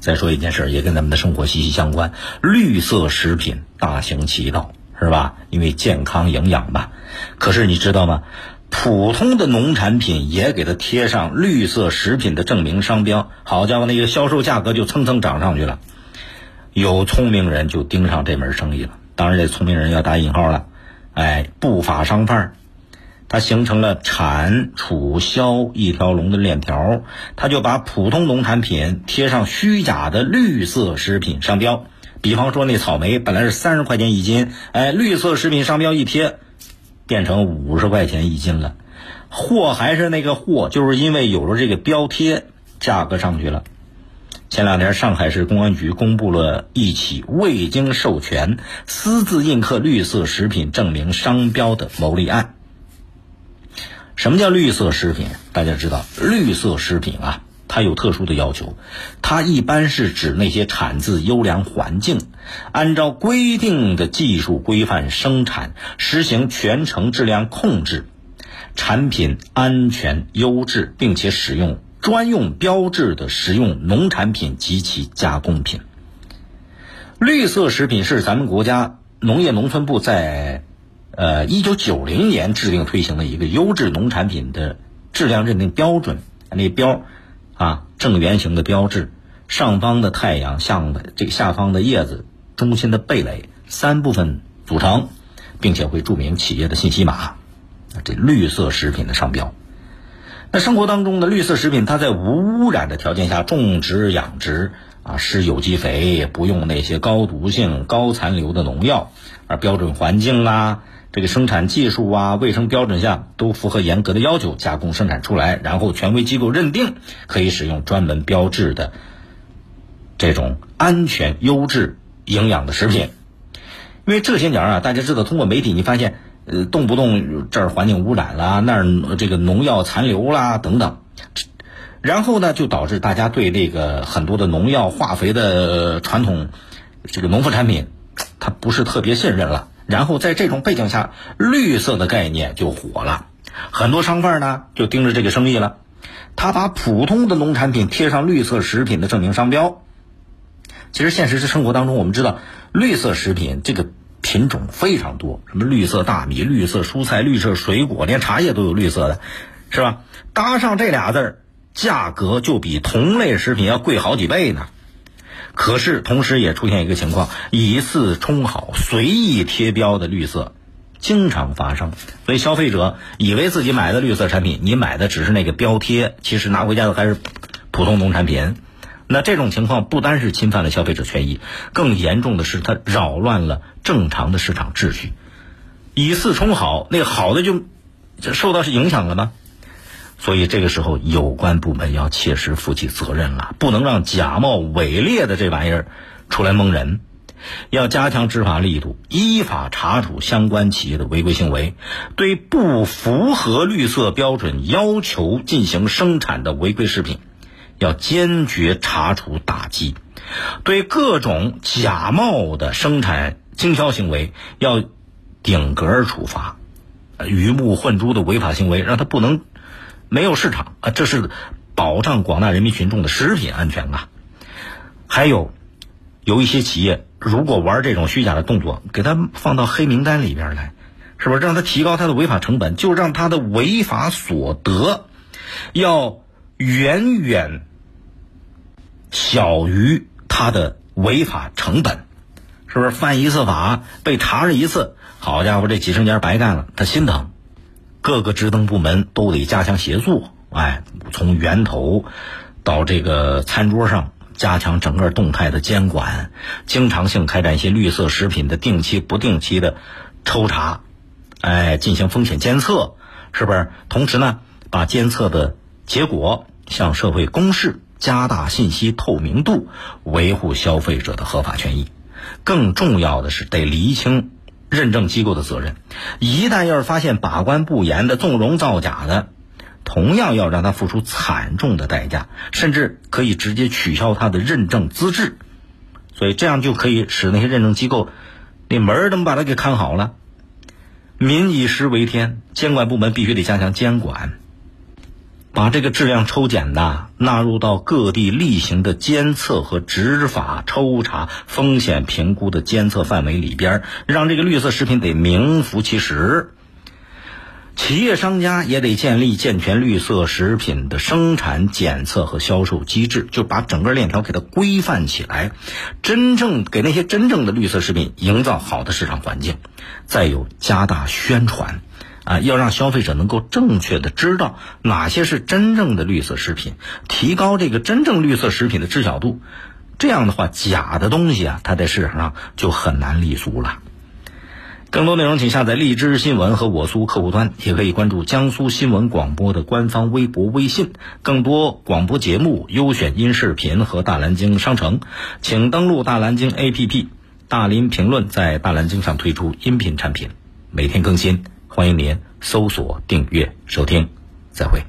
再说一件事，也跟咱们的生活息息相关，绿色食品大行其道，是吧？因为健康营养吧。可是你知道吗？普通的农产品也给它贴上绿色食品的证明商标，好家伙，那个销售价格就蹭蹭涨上去了。有聪明人就盯上这门生意了，当然这聪明人要打引号了，哎，不法商贩，它形成了产储销一条龙的链条，他就把普通农产品贴上虚假的绿色食品商标，比方说那草莓本来是三十块钱一斤，哎，绿色食品商标一贴。变成五十块钱一斤了，货还是那个货，就是因为有了这个标贴，价格上去了。前两天，上海市公安局公布了一起未经授权私自印刻绿色食品证明商标的牟利案。什么叫绿色食品？大家知道，绿色食品啊。它有特殊的要求，它一般是指那些产自优良环境，按照规定的技术规范生产，实行全程质量控制，产品安全优质，并且使用专用标志的食用农产品及其加工品。绿色食品是咱们国家农业农村部在呃一九九零年制定推行的一个优质农产品的质量认定标准，那标。啊，正圆形的标志，上方的太阳，向的这个下方的叶子，中心的蓓蕾，三部分组成，并且会注明企业的信息码。这绿色食品的商标。那生活当中的绿色食品，它在无污染的条件下种植养殖，啊，施有机肥，不用那些高毒性、高残留的农药，而标准环境啊。这个生产技术啊，卫生标准下都符合严格的要求，加工生产出来，然后权威机构认定可以使用专门标志的这种安全、优质、营养的食品。因为这些年啊，大家知道，通过媒体你发现，呃，动不动这儿环境污染啦，那儿这个农药残留啦等等，然后呢，就导致大家对这个很多的农药、化肥的传统这个农副产品，它不是特别信任了。然后在这种背景下，绿色的概念就火了，很多商贩呢就盯着这个生意了。他把普通的农产品贴上绿色食品的证明商标。其实现实生活当中，我们知道绿色食品这个品种非常多，什么绿色大米、绿色蔬菜、绿色水果，连茶叶都有绿色的，是吧？搭上这俩字儿，价格就比同类食品要贵好几倍呢。可是，同时也出现一个情况：以次充好、随意贴标的绿色，经常发生。所以，消费者以为自己买的绿色产品，你买的只是那个标贴，其实拿回家的还是普通农产品。那这种情况不单是侵犯了消费者权益，更严重的是它扰乱了正常的市场秩序。以次充好，那个好的就受到是影响了吗？所以这个时候，有关部门要切实负起责任了，不能让假冒伪劣的这玩意儿出来蒙人，要加强执法力度，依法查处相关企业的违规行为，对不符合绿色标准要求进行生产的违规食品，要坚决查处打击，对各种假冒的生产经销行为要顶格处罚，鱼目混珠的违法行为让它不能。没有市场啊，这是保障广大人民群众的食品安全啊。还有，有一些企业如果玩这种虚假的动作，给他放到黑名单里边来，是不是让他提高他的违法成本？就让他的违法所得要远远小于他的违法成本，是不是？犯一次法被查了一次，好家伙，这几十年白干了，他心疼。各个职能部门都得加强协作，哎，从源头到这个餐桌上，加强整个动态的监管，经常性开展一些绿色食品的定期、不定期的抽查，哎，进行风险监测，是不是？同时呢，把监测的结果向社会公示，加大信息透明度，维护消费者的合法权益。更重要的是，得厘清。认证机构的责任，一旦要是发现把关不严的、纵容造假的，同样要让他付出惨重的代价，甚至可以直接取消他的认证资质。所以这样就可以使那些认证机构那门儿都把它给看好了。民以食为天，监管部门必须得加强监管。把这个质量抽检的纳入到各地例行的监测和执法抽查风险评估的监测范围里边，让这个绿色食品得名副其实。企业商家也得建立健全绿色食品的生产、检测和销售机制，就把整个链条给它规范起来，真正给那些真正的绿色食品营造好的市场环境。再有加大宣传。啊，要让消费者能够正确的知道哪些是真正的绿色食品，提高这个真正绿色食品的知晓度。这样的话，假的东西啊，它在市场上就很难立足了。更多内容，请下载荔枝新闻和我苏客户端，也可以关注江苏新闻广播的官方微博、微信。更多广播节目、优选音视频和大蓝鲸商城，请登录大蓝鲸 APP。大林评论在大蓝鲸上推出音频产品，每天更新。欢迎您搜索、订阅、收听，再会。